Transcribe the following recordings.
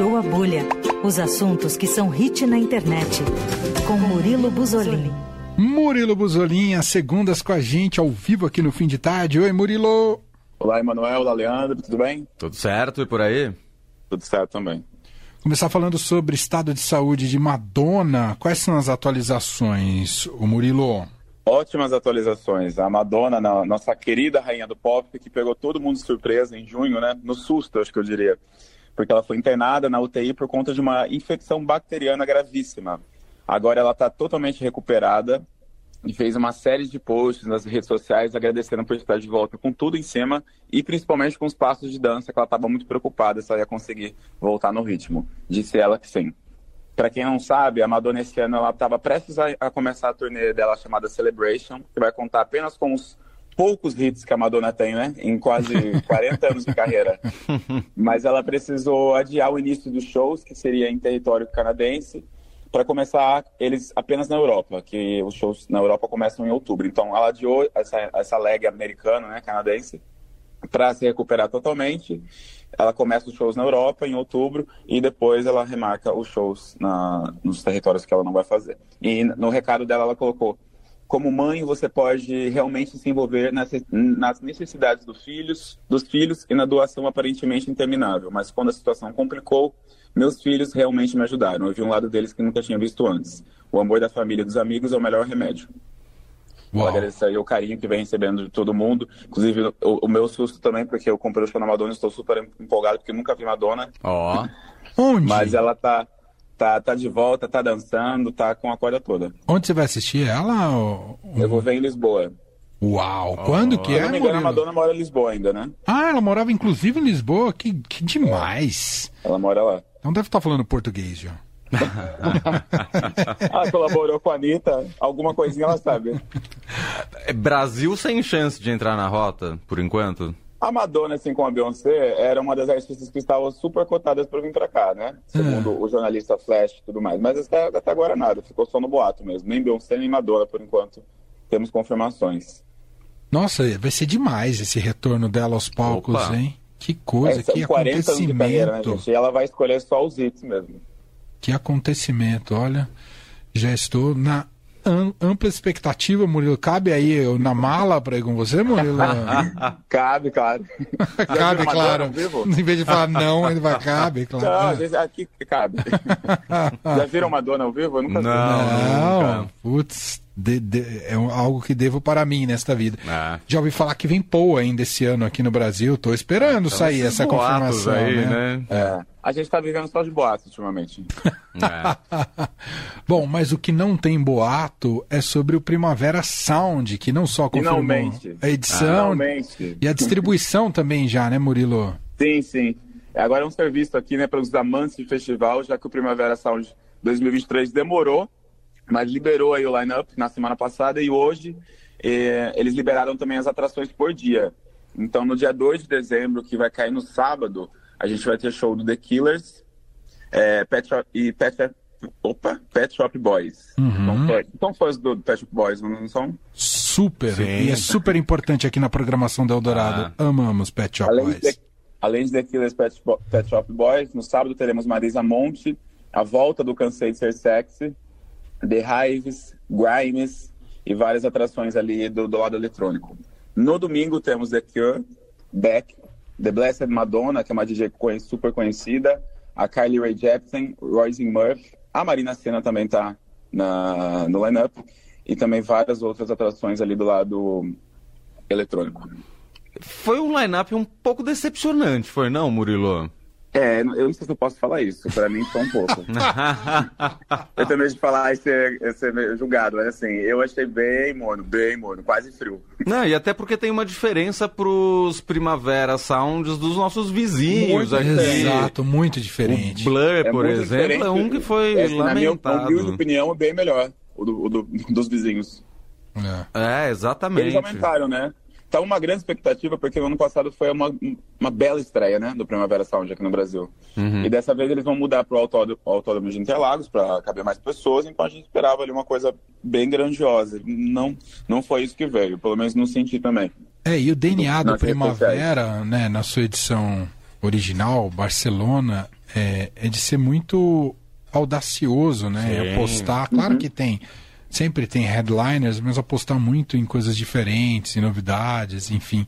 Furou a Bolha. Os assuntos que são hit na internet. Com Murilo Buzolini. Murilo Buzolin, às segundas com a gente, ao vivo aqui no fim de tarde. Oi, Murilo. Olá, Emanuel. Olá, Leandro. Tudo bem? Tudo certo e por aí? Tudo certo também. Começar falando sobre estado de saúde de Madonna. Quais são as atualizações, o Murilo? Ótimas atualizações. A Madonna, nossa querida rainha do pop, que pegou todo mundo de surpresa em junho, né? No susto, acho que eu diria. Porque ela foi internada na UTI por conta de uma infecção bacteriana gravíssima. Agora ela está totalmente recuperada e fez uma série de posts nas redes sociais agradecendo por estar de volta com tudo em cima e principalmente com os passos de dança que ela estava muito preocupada se ela ia conseguir voltar no ritmo. Disse ela que sim. Para quem não sabe, a Madonna esse ano ela estava prestes a, a, começar a turnê dela chamada Celebration, que vai contar apenas com os poucos hits que a Madonna tem, né? Em quase 40 anos de carreira. Mas ela precisou adiar o início dos shows, que seria em território canadense, para começar eles apenas na Europa, que os shows na Europa começam em outubro. Então ela adiou essa, essa leg americana, né, canadense, para se recuperar totalmente. Ela começa os shows na Europa em outubro e depois ela remarca os shows na, nos territórios que ela não vai fazer. E no recado dela ela colocou: como mãe você pode realmente se envolver nas, necessidades dos filhos, dos filhos e na doação aparentemente interminável. Mas quando a situação complicou, meus filhos realmente me ajudaram. Eu vi um lado deles que nunca tinha visto antes. O amor da família e dos amigos é o melhor remédio. Vou agradecer aí o carinho que vem recebendo de todo mundo. Inclusive, o, o meu susto também, porque eu comprei o show na Madonna e estou super empolgado, porque nunca vi Madonna. Ó. Oh. Onde? Mas ela tá, tá, tá de volta, tá dançando, tá com a corda toda. Onde você vai assistir ela? Ou... Eu vou ver em Lisboa. Uau! Quando que Se é, não me engano, a? Madonna mora em Lisboa ainda, né? Ah, ela morava inclusive em Lisboa? Que, que demais! Ela mora lá. Então deve estar falando português já. Ah, colaborou com a Anitta. Alguma coisinha ela sabe. É Brasil sem chance de entrar na rota, por enquanto? A Madonna, assim como a Beyoncé, era uma das artistas que estavam super cotadas para vir para cá, né? Segundo o jornalista Flash e tudo mais. Mas até, até agora nada, ficou só no boato mesmo. Nem Beyoncé nem Madonna, por enquanto, temos confirmações. Nossa, vai ser demais esse retorno dela aos palcos, Opa. hein? Que coisa, É, são que 40 anos de carreira, né, acontecimento. gente? E ela vai escolher só os hits mesmo. Que acontecimento, olha. Já estou na ampla expectativa, Murilo. Cabe aí eu na mala para ir com você, Murilo? Cabe, claro. Cabe, claro. Em vez de falar não, ele vai, cabe, Não, claro. às vezes aqui cabe. Já viram Madonna ao vivo? Eu nunca vi. Não. Não, nunca. putz, de- de- é algo que devo para mim nesta vida. Ah. Já ouvi falar que vem Paul ainda esse ano aqui no Brasil. Tô esperando Então, sair essa confirmação. aí, né? né? É. A gente tá vivendo só de boatos ultimamente. É. Bom, mas o que não tem boato é sobre o Primavera Sound, que não só confirmou Finalmente. a edição Finalmente. e a distribuição também já, né, Murilo? Sim, sim. Agora é um serviço aqui, né, para os amantes de festival, já que o Primavera Sound 2023 demorou, mas liberou aí o line-up na semana passada e hoje eh, eles liberaram também as atrações por dia. Então, no dia 2 de dezembro, que vai cair no sábado, a gente vai ter show do The Killers eh, Pet Shop, e Pet, opa, Pet Shop Boys. Então, foi, então fãs do Pet Shop Boys, não são? Super. Sim. E é super importante aqui na programação da Eldorado. Amamos Pet Shop Além Boys. de, além de The Killers Pet, Shop- Pet Shop Boys, no sábado teremos Marisa Monte, a volta do Cansei de Ser Sexy, The Hives, Grimes e várias atrações ali do, do lado eletrônico. No domingo temos The Cure, Beck, The Blessed Madonna, que é uma DJ super conhecida, a Kylie Rae Jepsen, Royce Murphy, a Marina Senna também está no line-up, e também várias outras atrações ali do lado eletrônico. Foi um line-up um pouco decepcionante, foi não, Murilo? É, eu não sei se eu posso falar isso, pra mim só um pouco. eu tenho medo de falar e ser, ser julgado, mas assim, eu achei bem morno, bem morno, quase frio. Não, e até porque tem uma diferença pros Primavera Sounds dos nossos vizinhos Muito aqui. Exato, muito O diferente. Blur, É por exemplo, diferente. é um que foi É, assim, na minha lamentado. opinião, é bem melhor, o, do, o do- dos vizinhos. É. É, exatamente. Eles aumentaram, né? Tá uma grande expectativa, porque no ano passado foi uma, uma bela estreia, né, do Primavera Sound aqui no Brasil. Uhum. E dessa vez eles vão mudar pro autódromo, autódromo de Interlagos para caber mais pessoas, então a gente esperava ali uma coisa bem grandiosa. Não, não foi isso que veio, pelo menos não senti também. É, e o DNA do redes Primavera, né, na sua edição original, Barcelona, é, é de ser muito audacioso, né? Sim. Apostar, claro que tem, sempre tem headliners, mas apostar muito em coisas diferentes, em novidades, enfim,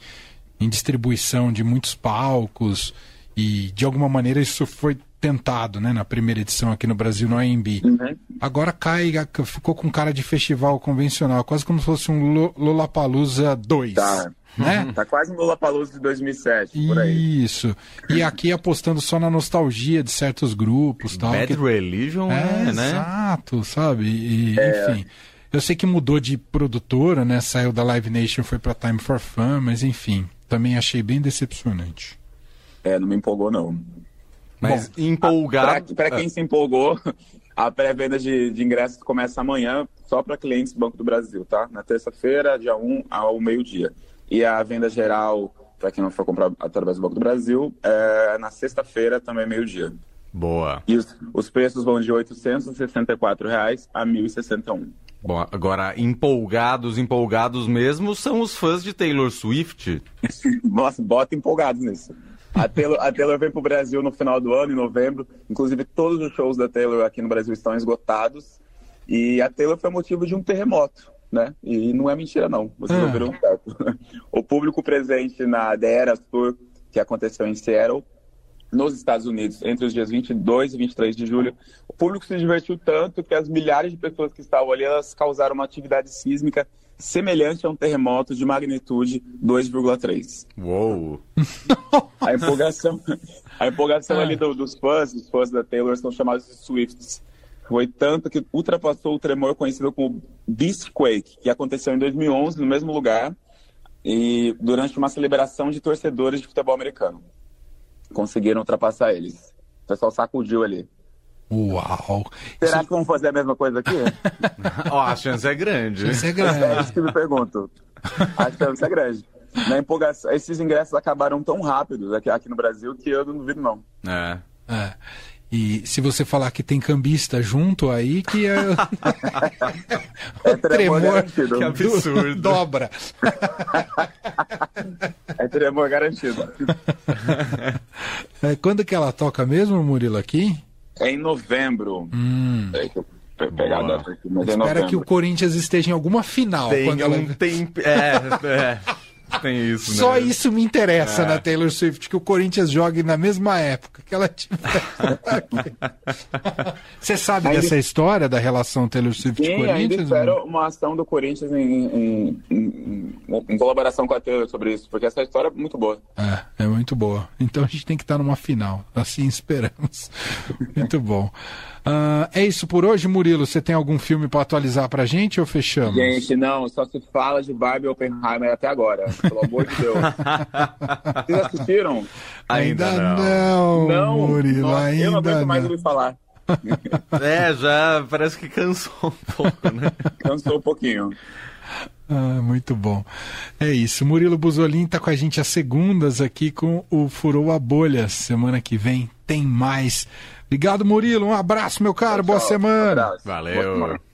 em distribuição de muitos palcos e de alguma maneira isso foi tentado, né, na primeira edição aqui no Brasil no AMB. Uhum. Agora cai, ficou com cara de festival convencional, quase como se fosse um Lo- Lollapalooza 2, Tá. né? Tá quase no Lollapalooza de 2007, por aí. Isso. E aqui apostando só na nostalgia de certos grupos, tal. Bad que- Religion é, é, né? exato, sabe? E, É. Enfim. Eu sei que mudou de produtora, né? Saiu da Live Nation, foi pra Time for Fun, mas enfim, também achei bem decepcionante. É, não me empolgou, não. Mas Pra, empolgado. pra quem se empolgou, a pré-venda de, de ingressos começa amanhã, só para clientes do Banco do Brasil, tá? Na terça-feira, dia 1 ao meio-dia. E a venda geral, para quem não for comprar através do Banco do Brasil, é na sexta-feira, também meio-dia. Boa. E os, os preços vão de 864 reais a R$ 1.061. Bom, agora, empolgados, empolgados mesmo, são os fãs de Taylor Swift. Nossa, bota empolgados nisso. A Taylor, a Taylor vem pro Brasil no final do ano, em novembro. Inclusive, todos os shows da Taylor aqui no Brasil estão esgotados. E a Taylor foi motivo de um terremoto, né? E não é mentira, não. Vocês Ah. ouviram certo. O público presente na The Eras Tour, que aconteceu em Seattle, nos Estados Unidos, entre os dias 22 e 23 de julho, o público se divertiu tanto que as milhares de pessoas que estavam ali, elas causaram uma atividade sísmica semelhante a um terremoto de magnitude 2,3. Uou. A empolgação, a empolgação Ah. ali do- dos fãs, os fãs da Taylor são chamados de Swifts. Foi tanto que ultrapassou o tremor conhecido como Beastquake, que aconteceu em 2011 no mesmo lugar e durante uma celebração de torcedores de futebol americano. Conseguiram ultrapassar eles. O pessoal sacudiu ali. Uau! Será que vão fazer a mesma coisa aqui? Ó, a chance é grande. Isso é É grande. isso que me pergunto. A chance é grande. Na empolgação, esses ingressos acabaram tão rápidos aqui, aqui no Brasil que eu não duvido não. É. É. E se você falar que tem cambista junto aí, que é. É tremor garantido. Que absurdo. dobra. É tremor garantido. É, quando que ela toca mesmo, Murilo, aqui? É em novembro. Hum. É eu pegar a data aqui, mas é Espera novembro. que o Corinthians esteja em alguma final. Tem quando ela... um tempo. É, é. Tem isso, né? Só isso me interessa É. na Taylor Swift, que o Corinthians jogue na mesma época que ela tiver. Você sabe Ainda- dessa história da relação Taylor Sim, ainda Swift-Corinthians? espero uma ação do Corinthians em, em- em- em- colaboração com a Taylor sobre isso, porque essa história é muito boa. É, é muito boa. Então a gente tem que estar numa final. Assim esperamos. muito bom. Ah, é isso por hoje, Murilo. Você tem algum filme para atualizar pra gente ou fechamos? Gente, não, só se fala de Barbie e Oppenheimer até agora, pelo amor de Deus. Vocês assistiram? Ainda não. não, Murilo, Nossa, ainda eu não aguento mais não. ouvir falar. É, já parece que cansou um pouco, né? Cansou um pouquinho. Ah, muito bom. É isso. Murilo Buzolin tá com a gente às segundas aqui com o Furou a Bolha. Semana que vem tem mais. Obrigado, Murilo. Um abraço, meu caro. Boa Tchau, semana. abraço. Valeu. Boa semana.